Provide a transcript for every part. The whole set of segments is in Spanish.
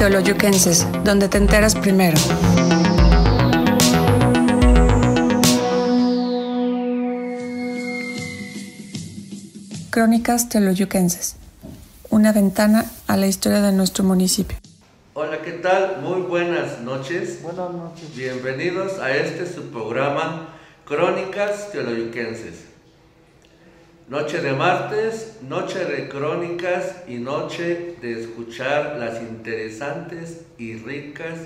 Teoloyuquenses, donde te enteras primero. Crónicas Teoloyuquenses, una ventana a la historia de nuestro municipio. Hola, ¿qué tal? Muy buenas noches. Buenas noches. Bienvenidos a este su programa Crónicas Teoloyuquenses. Noche de martes, noche de crónicas y noche de escuchar las interesantes y ricas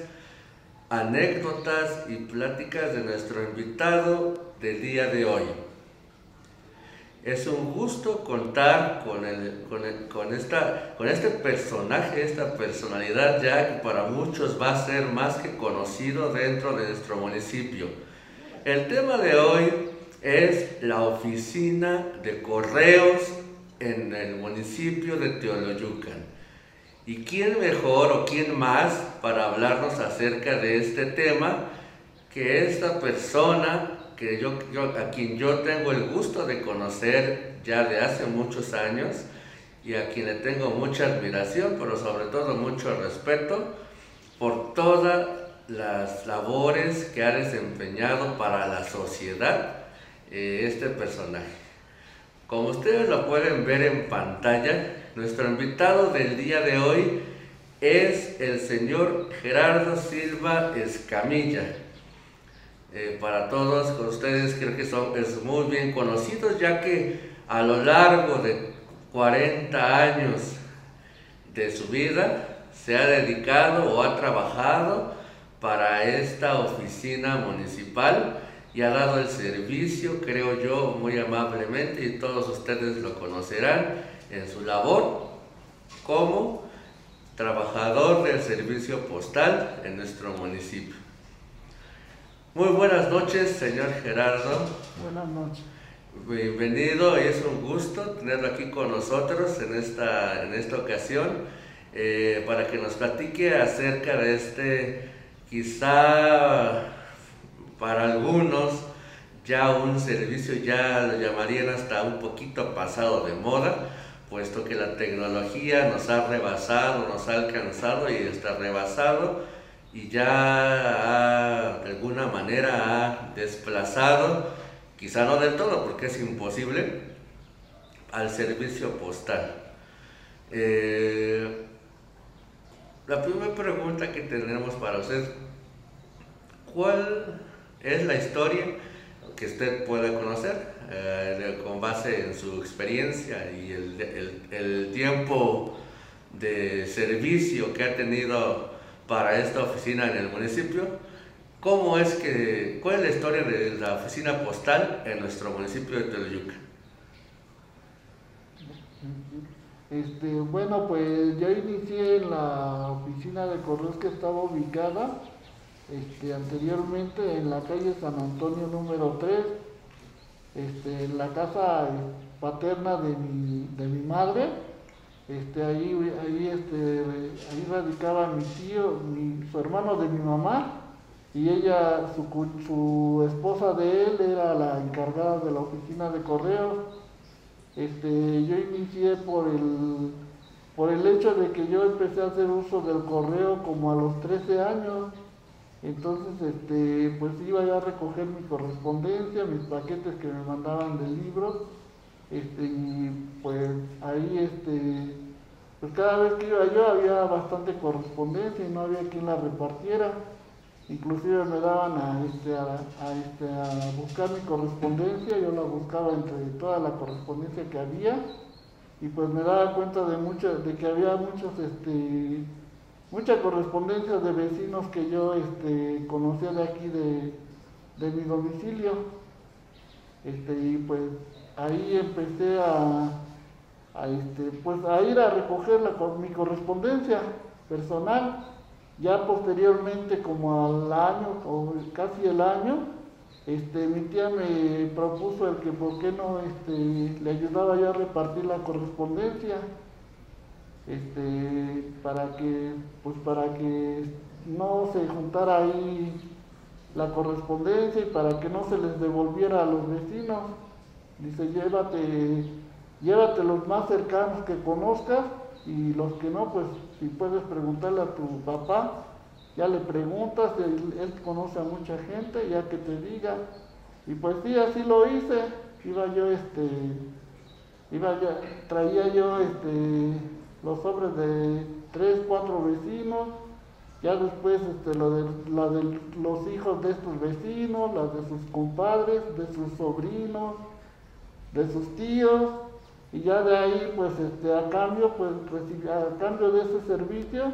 anécdotas y pláticas de nuestro invitado del día de hoy. Es un gusto contar con, el, con, el, con, esta, con este personaje, esta personalidad ya que para muchos va a ser más que conocido dentro de nuestro municipio. El tema de hoy es la oficina de correos en el municipio de Teoloyucan. ¿Y quién mejor o quién más para hablarnos acerca de este tema que esta persona que yo, a quien yo tengo el gusto de conocer ya de hace muchos años y a quien le tengo mucha admiración, pero sobre todo mucho respeto por todas las labores que ha desempeñado para la sociedad eh, este personaje. Como ustedes lo pueden ver en pantalla, nuestro invitado del día de hoy es el señor Gerardo Silva Escamilla. Eh, para todos ustedes creo que son es muy bien conocidos ya que a lo largo de 40 años de su vida se ha dedicado o ha trabajado para esta oficina municipal y ha dado el servicio, creo yo, muy amablemente, y todos ustedes lo conocerán en su labor como trabajador del servicio postal en nuestro municipio. Muy buenas noches, señor Gerardo. Buenas noches. Bienvenido y es un gusto tenerlo aquí con nosotros en esta, en esta ocasión eh, para que nos platique acerca de este quizá para algunos ya un servicio ya lo llamarían hasta un poquito pasado de moda, puesto que la tecnología nos ha rebasado, nos ha alcanzado y está rebasado y ya de alguna manera ha desplazado, quizá no del todo porque es imposible, al servicio postal. Eh, la primera pregunta que tenemos para usted, ¿cuál es la historia que usted puede conocer eh, con base en su experiencia y el, el, tiempo de servicio que ha tenido para esta oficina en el municipio. ¿Cómo es que, cuál es la historia de la oficina postal en nuestro municipio de Teoloyuca? Este, bueno, pues yo inicié en la oficina de correos que estaba ubicada este, anteriormente en la calle San Antonio número 3, este, en la casa paterna de mi, madre, este, ahí, ahí, ahí radicaba mi tío, su hermano de mi mamá, y ella, su, su, esposa de él era la encargada de la oficina de correos. Este, yo inicié por el, por el hecho de que yo empecé a hacer uso del correo como a los 13 años. Entonces, este, pues iba yo a recoger mi correspondencia, mis paquetes que me mandaban de libros, este, y pues ahí, este, pues cada vez que iba yo había bastante correspondencia y no había quien la repartiera. Inclusive me daban a, este, a, este, a buscar mi correspondencia, yo la buscaba entre toda la correspondencia que había, y pues me daba cuenta de, mucho, de que había muchos, este, mucha correspondencia de vecinos que yo este, conocía de aquí de, mi domicilio. Este, y pues ahí empecé a, este, pues a ir a recoger mi correspondencia personal. Ya posteriormente, como al año, o casi el año, este, mi tía me propuso el que por qué no este, le ayudaba yo a repartir la correspondencia para que, pues para que no se juntara ahí la correspondencia y para que no se les devolviera a los vecinos. Dice, llévate, llévate los más cercanos que conozcas y los que no, pues si puedes preguntarle a tu papá, ya le preguntas, él, conoce a mucha gente, ya que te diga. Y pues sí, así lo hice. Iba yo, este, iba ya, traía yo este, los sobres de tres, cuatro vecinos, ya después este, lo de, la de los hijos de estos vecinos, las de sus compadres, de sus sobrinos, de sus tíos, y ya de ahí pues este, a cambio, pues a cambio de ese servicio,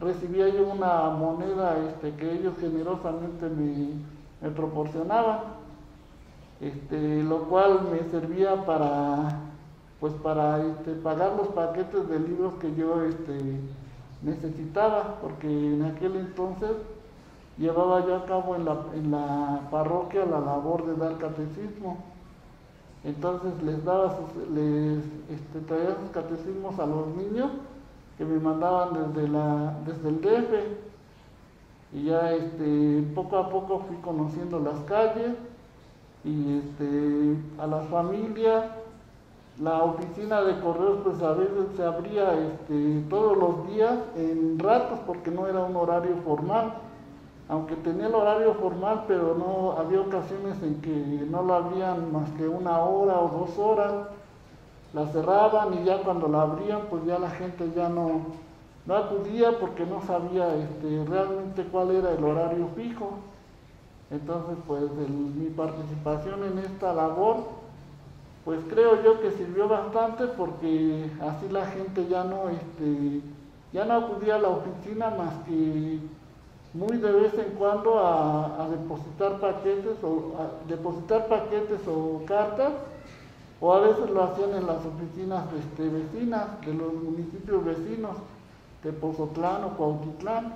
recibía yo una moneda este, que ellos generosamente me, proporcionaban, este, lo cual me servía para, pues para este, pagar los paquetes de libros que yo este, necesitaba, porque en aquel entonces llevaba yo a cabo en la, en la parroquia la labor de dar catecismo. Entonces les daba sus, les este, traía sus catecismos a los niños que me mandaban desde, la, desde el DF. Y ya poco a poco fui conociendo las calles y a las familias. La oficina de correos pues a veces se abría este, todos los días en ratos porque no era un horario formal. Aunque tenía el horario formal, pero no había ocasiones en que no lo abrían más que una hora o dos horas la cerraban y ya cuando la abrían pues ya la gente ya no, no acudía porque no sabía este, realmente cuál era el horario fijo. Entonces pues mi participación en esta labor pues creo yo que sirvió bastante porque así la gente ya no, este, ya no acudía a la oficina más que muy de vez en cuando a, depositar paquetes o depositar paquetes o cartas o a veces lo hacían en las oficinas este, vecinas de los municipios vecinos de Pozotlán o Cuautitlán.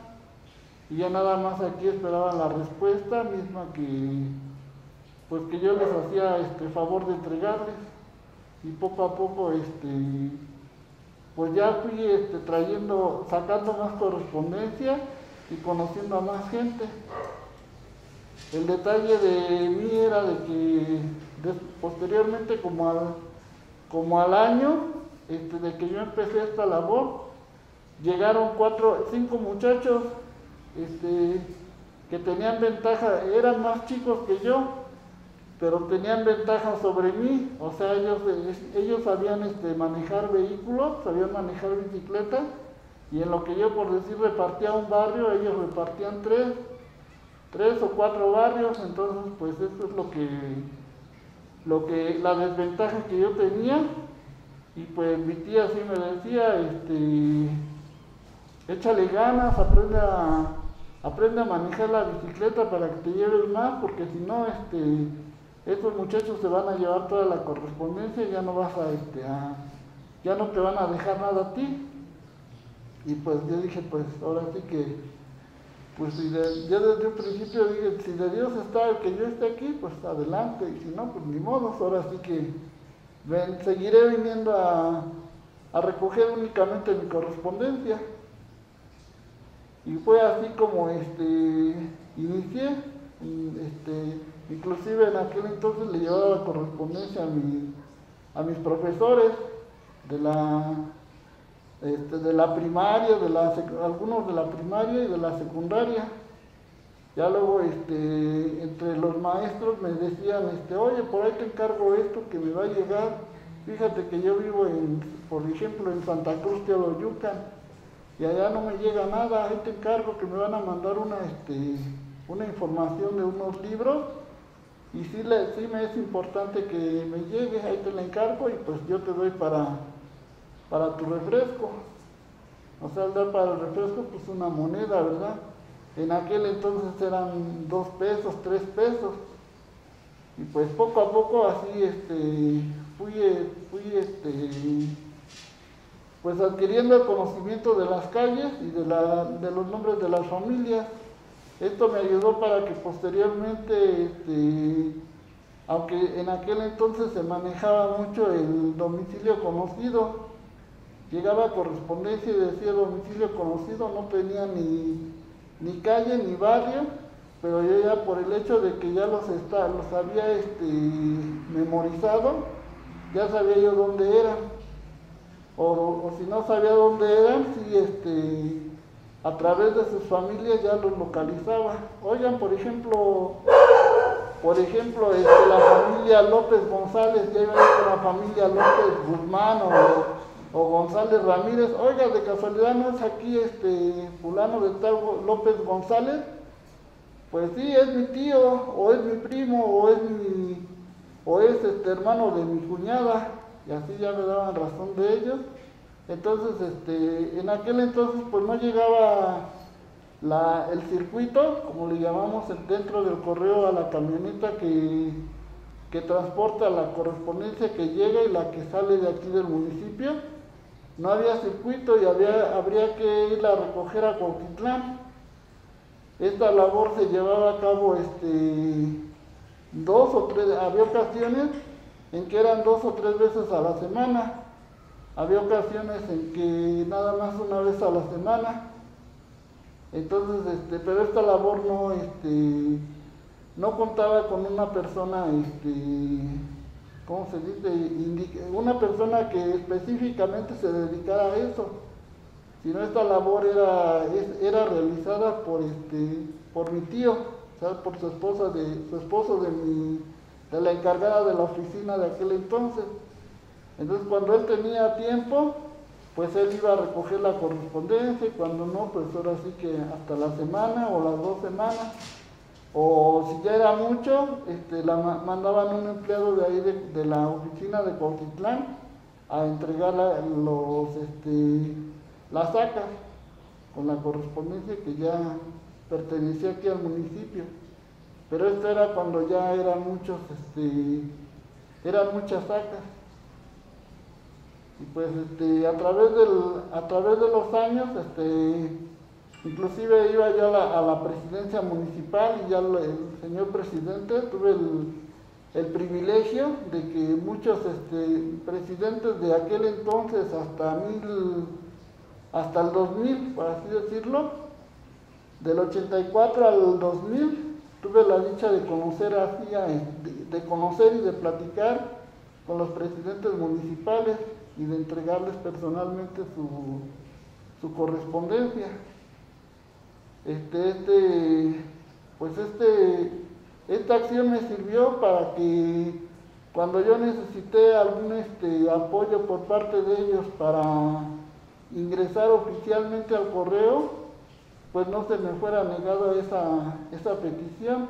Y ya nada más aquí esperaban la respuesta misma que pues que yo les hacía este favor de entregarles. Y poco a poco este pues ya fui este, trayendo sacando más correspondencia y conociendo a más gente. El detalle de mí era de que posteriormente, como al, como al año este, de que yo empecé esta labor, llegaron cuatro, cinco muchachos este, que tenían ventaja, eran más chicos que yo, pero tenían ventaja sobre mí, o sea, ellos, ellos sabían este, manejar vehículos, sabían manejar bicicletas, y en lo que yo por decir repartía un barrio, ellos repartían tres, tres o cuatro barrios, entonces pues eso es lo que lo que, la desventaja que yo tenía, y pues mi tía sí me decía, este, échale ganas, aprende a, aprende a manejar la bicicleta para que te lleves más, porque si no, este, estos muchachos se van a llevar toda la correspondencia ya no vas a, este, a, ya no te van a dejar nada a ti. Y pues yo dije, pues ahora sí que pues si yo desde un principio dije, si de Dios está el que yo esté aquí, pues adelante, y si no, pues ni modo, ahora sí que seguiré viniendo a, recoger únicamente mi correspondencia. Y fue así como este, inicié, este, inclusive en aquel entonces le llevaba correspondencia a, a mis profesores de la este, de la primaria, de la, algunos de la primaria y de la secundaria. Ya luego este, entre los maestros me decían, este, oye, por ahí te encargo esto que me va a llegar. Fíjate que yo vivo, en, por ejemplo, en Santa Cruz de Oloyucan y allá no me llega nada, ahí te encargo que me van a mandar una, este, una información de unos libros y sí, le, me es importante que me llegue, ahí te la encargo y pues yo te doy para para tu refresco. O sea, al dar para el refresco, pues una moneda, ¿verdad? En aquel entonces eran dos pesos, tres pesos. Y pues poco a poco así este, fui, fui este, pues adquiriendo el conocimiento de las calles y de, la, de los nombres de las familias. Esto me ayudó para que posteriormente, este, aunque en aquel entonces se manejaba mucho el domicilio conocido, Llegaba correspondencia y decía domicilio conocido, no tenía ni, ni calle ni barrio, pero yo ya por el hecho de que ya los, está, los había este, memorizado, ya sabía yo dónde eran. o, si no sabía dónde eran, sí, este, a través de sus familias ya los localizaba. Oigan, por ejemplo, por ejemplo, este, la familia López González, ya iba con la familia López Guzmán o, o, González Ramírez, oiga, de casualidad no es aquí este fulano de tal López González, pues sí, es mi tío, o es mi primo, o es mi, o es este hermano de mi cuñada, y así ya me daban razón de ellos. Entonces, este, en aquel entonces pues no llegaba la, el circuito, como le llamamos dentro del correo a la camioneta que, que transporta la correspondencia que llega y la que sale de aquí del municipio. No había circuito y había, habría que ir a recoger a Cuautitlán. Esta labor se llevaba a cabo este, dos o tres, había ocasiones en que eran dos o tres veces a la semana, había ocasiones en que nada más una vez a la semana. Entonces, este, pero esta labor no, este, no contaba con una persona, este, ¿cómo se dice? Una persona que específicamente se dedicara a eso sino esta labor era, era realizada por, este, por mi tío, por su esposa de, su esposo de, mi, de la encargada de la oficina de aquel entonces. Entonces cuando él tenía tiempo, pues él iba a recoger la correspondencia y cuando no, pues ahora sí que hasta la semana o las dos semanas. O si ya era mucho, este, la mandaban un empleado de ahí de, la oficina de Cuautitlán a entregar los, este, la saca con la correspondencia que ya pertenecía aquí al municipio. Pero esto era cuando ya eran muchos, este, eran muchas sacas. Y pues este, a través del, a través de los años, este, inclusive iba yo a la, presidencia municipal y ya el, señor presidente tuve el, el privilegio de que muchos este, presidentes de aquel entonces hasta mil hasta el 2000, por así decirlo, del 84 al 2000, tuve la dicha de conocer, de, conocer y de platicar con los presidentes municipales y de entregarles personalmente su, correspondencia. Este, este, pues este, esta acción me sirvió para que cuando yo necesité algún este, apoyo por parte de ellos para ingresar oficialmente al correo, pues no se me fuera negada esa, esa petición.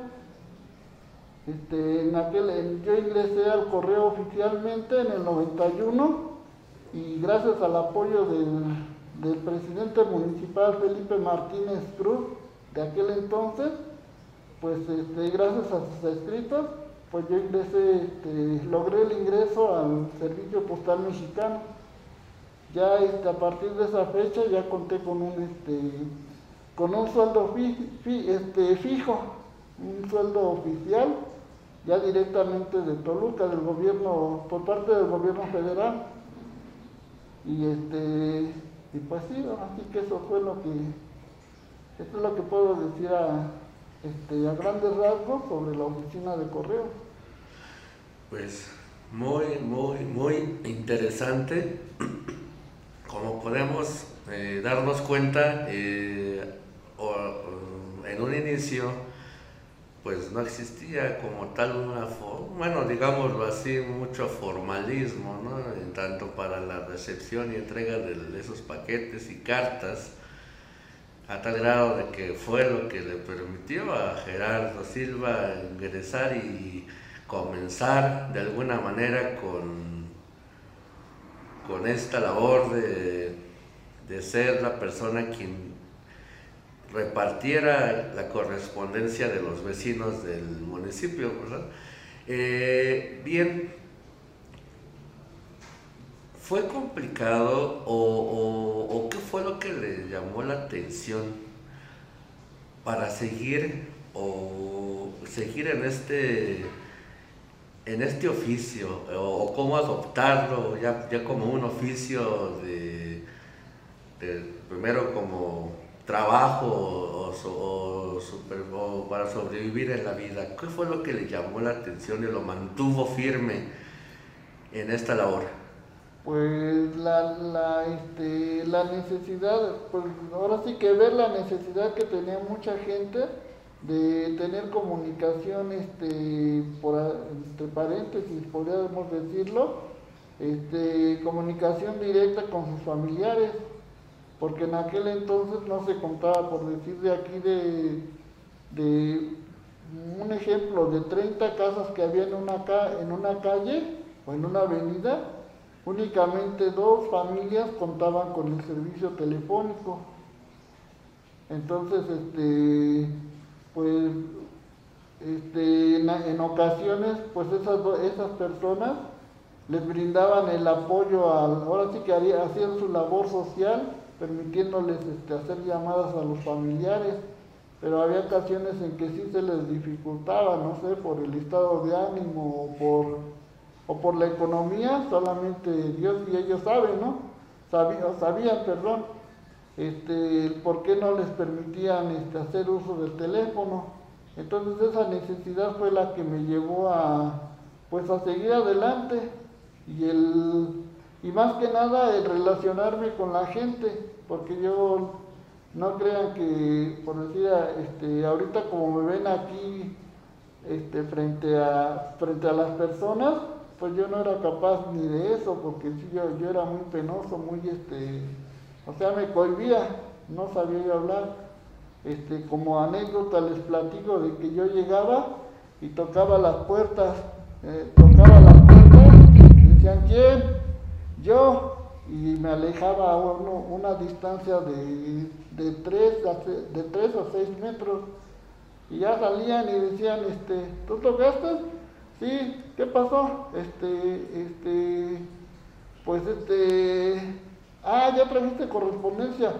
Este, en aquel, yo ingresé al correo oficialmente en el 91 y gracias al apoyo del, presidente municipal Felipe Martínez Cruz de aquel entonces, pues este, gracias a sus escritos, pues yo ingresé, este, logré el ingreso al servicio postal mexicano ya este, a partir de esa fecha ya conté con un con un sueldo fijo, un sueldo oficial, ya directamente de Toluca, del gobierno, por parte del gobierno federal. Y este, y pues sí, así que eso fue lo que, esto es lo que puedo decir a, este, a grandes rasgos sobre la oficina de correo. Pues muy, muy, muy interesante como podemos eh, darnos cuenta, eh, en un inicio, pues no existía como tal una, bueno, digámoslo así, mucho formalismo, ¿no? En tanto para la recepción y entrega de esos paquetes y cartas, a tal grado de que fue lo que le permitió a Gerardo Silva ingresar y comenzar de alguna manera con con esta labor de, ser la persona quien repartiera la correspondencia de los vecinos del municipio. Eh, bien, ¿fue complicado o, o, qué fue lo que le llamó la atención para seguir o seguir en este en este oficio o, cómo adoptarlo ya, ya, como un oficio de, primero como trabajo o, o, para sobrevivir en la vida. ¿Qué fue lo que le llamó la atención y lo mantuvo firme en esta labor? Pues la, la, este, la necesidad, pues ahora sí que ver la necesidad que tenía mucha gente de tener comunicación, este, por, entre paréntesis, podríamos decirlo, este, comunicación directa con sus familiares, porque en aquel entonces no se contaba, por decir de aquí, de, de un ejemplo, de 30 casas que había en una, en una calle o en una avenida, únicamente dos familias contaban con el servicio telefónico. Entonces, este, pues este, en, ocasiones, pues esas, esas personas les brindaban el apoyo, al, ahora sí que hacían su labor social, permitiéndoles este, hacer llamadas a los familiares, pero había ocasiones en que sí se les dificultaba, no sé, por el estado de ánimo o por, o por la economía, solamente Dios y ellos saben, ¿no? Sabían, sabían perdón este, por qué no les permitían este, hacer uso del teléfono. Entonces esa necesidad fue la que me llevó a, pues, a seguir adelante y, el, y más que nada el relacionarme con la gente, porque yo no crean que, por decir, este, ahorita como me ven aquí este, frente, a, frente a las personas, pues yo no era capaz ni de eso, porque yo, yo era muy penoso, muy este, o sea, me cohibía, no sabía yo hablar. Este, como anécdota les platico de que yo llegaba y tocaba las puertas, eh, tocaba las puertas, y decían, ¿quién? Yo, y me alejaba a una distancia de, de, tres de tres o seis metros, y ya salían y decían, este, ¿tú tocaste? Sí, ¿qué pasó? Este, este, pues este, Ah, ya trajiste correspondencia.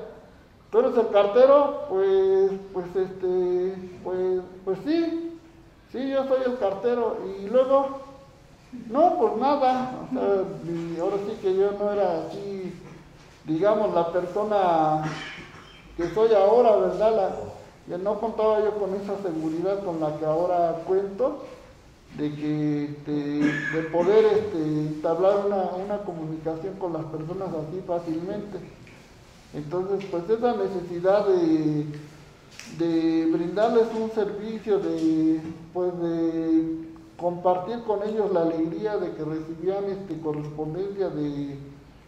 ¿Tú eres el cartero? Pues, pues este, pues, pues sí. Sí, yo soy el cartero. Y luego, no, pues nada. Ahora sí que yo no era así, digamos, la persona que soy ahora, ¿verdad? La, ya no contaba yo con esa seguridad con la que ahora cuento de que este, de poder este, entablar una, una, comunicación con las personas así fácilmente. Entonces, pues esa necesidad de, de brindarles un servicio, de, pues de compartir con ellos la alegría de que recibían este, correspondencia de,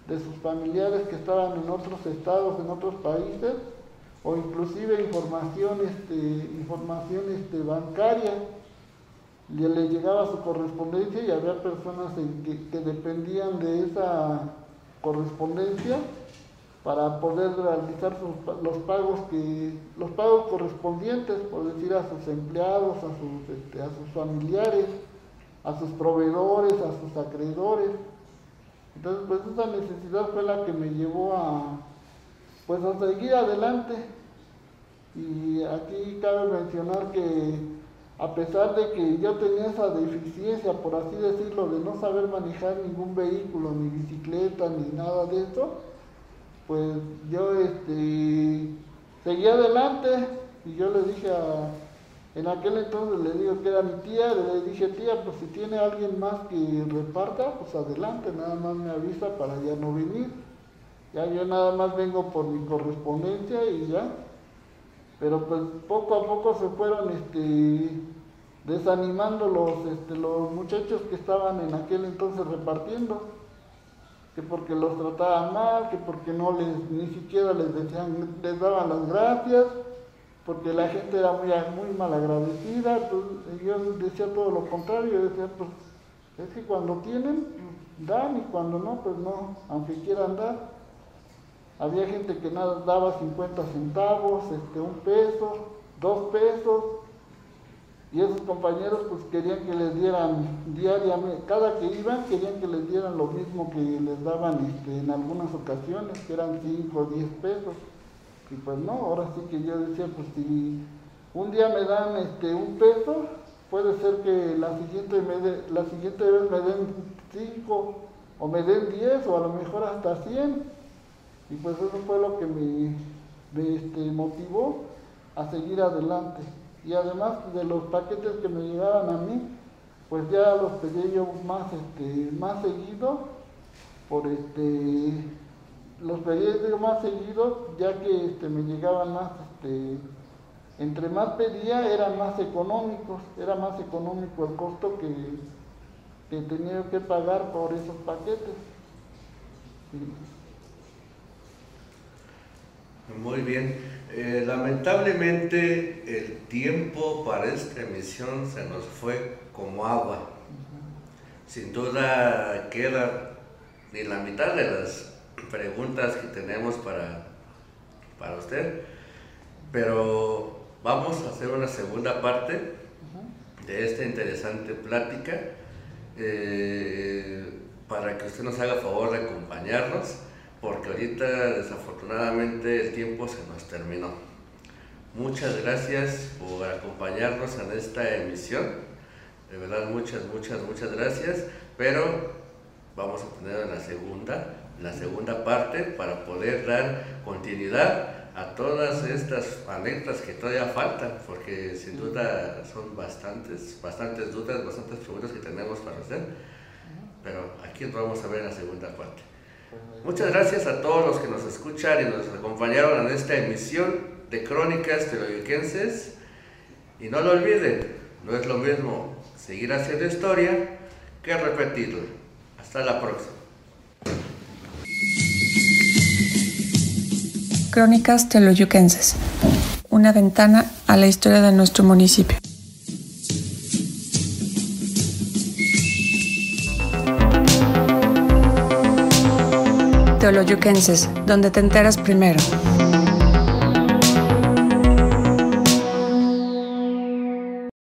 de sus familiares que estaban en otros estados, en otros países, o inclusive información, este, información este, bancaria. Le llegaba su correspondencia y había personas que, dependían de esa correspondencia para poder realizar los pagos que los pagos correspondientes por decir a sus empleados a sus este, a sus familiares a sus proveedores a sus acreedores. Entonces pues esa necesidad fue la que me llevó a pues a seguir adelante. Y aquí cabe mencionar que a pesar de que yo tenía esa deficiencia, por así decirlo, de no saber manejar ningún vehículo, ni bicicleta, ni nada de eso, pues yo este, seguí adelante. Y yo le dije a, en aquel entonces le digo que era mi tía, le dije, tía, pues si tiene alguien más que reparta, pues adelante, nada más me avisa para ya no venir. Ya yo nada más vengo por mi correspondencia y ya. Pero pues poco a poco se fueron este, desanimando los, este, los muchachos que estaban en aquel entonces repartiendo, que porque los trataban mal, que porque no les, ni siquiera les, decían, les daban las gracias, porque la gente era muy, muy mal agradecida, entonces yo decía todo lo contrario, decía, pues es que cuando tienen, dan y cuando no, pues no, aunque quieran dar. Había gente que nada daba 50 centavos, este, un peso, dos pesos, y esos compañeros pues querían que les dieran diariamente, cada que iban querían que les dieran lo mismo que les daban este, en algunas ocasiones, que eran 5 o 10 pesos. Y pues no, ahora sí que yo decía, pues si un día me dan este, un peso, puede ser que la siguiente, me la siguiente vez me den 5 o me den 10 o a lo mejor hasta 100 y pues eso fue lo que me, este, motivó a seguir adelante. Y además de los paquetes que me llegaban a mí, pues ya los pedí yo más, este, más seguido por este los pedía más seguidos ya que este, me llegaban más este, entre más pedía eran más económicos era más económico el costo que, que tenía que pagar por esos paquetes muy bien. Eh, lamentablemente el tiempo para esta emisión se nos fue como agua. Sin duda queda ni la mitad de las preguntas que tenemos para, para usted, pero vamos a hacer una segunda parte de esta interesante plática eh, para que usted nos haga favor de acompañarnos porque ahorita desafortunadamente el tiempo se nos terminó. Muchas gracias por acompañarnos en esta emisión. De verdad, muchas, muchas, muchas gracias. Pero vamos a tener la segunda, la segunda parte para poder dar continuidad a todas estas anécdotas que todavía faltan, porque sin duda son bastantes, bastantes dudas, bastantes preguntas que tenemos para hacer. Pero aquí nos vamos a ver en la segunda parte. Muchas gracias a todos los que nos escuchan y nos acompañaron en esta emisión de Crónicas Teoloyuquenses. Y no lo olviden, no es lo mismo seguir haciendo historia que repetirla. Hasta la próxima. Crónicas Teoloyuquenses. Una ventana a la historia de nuestro municipio. Teoloyuquenses, donde te enteras primero.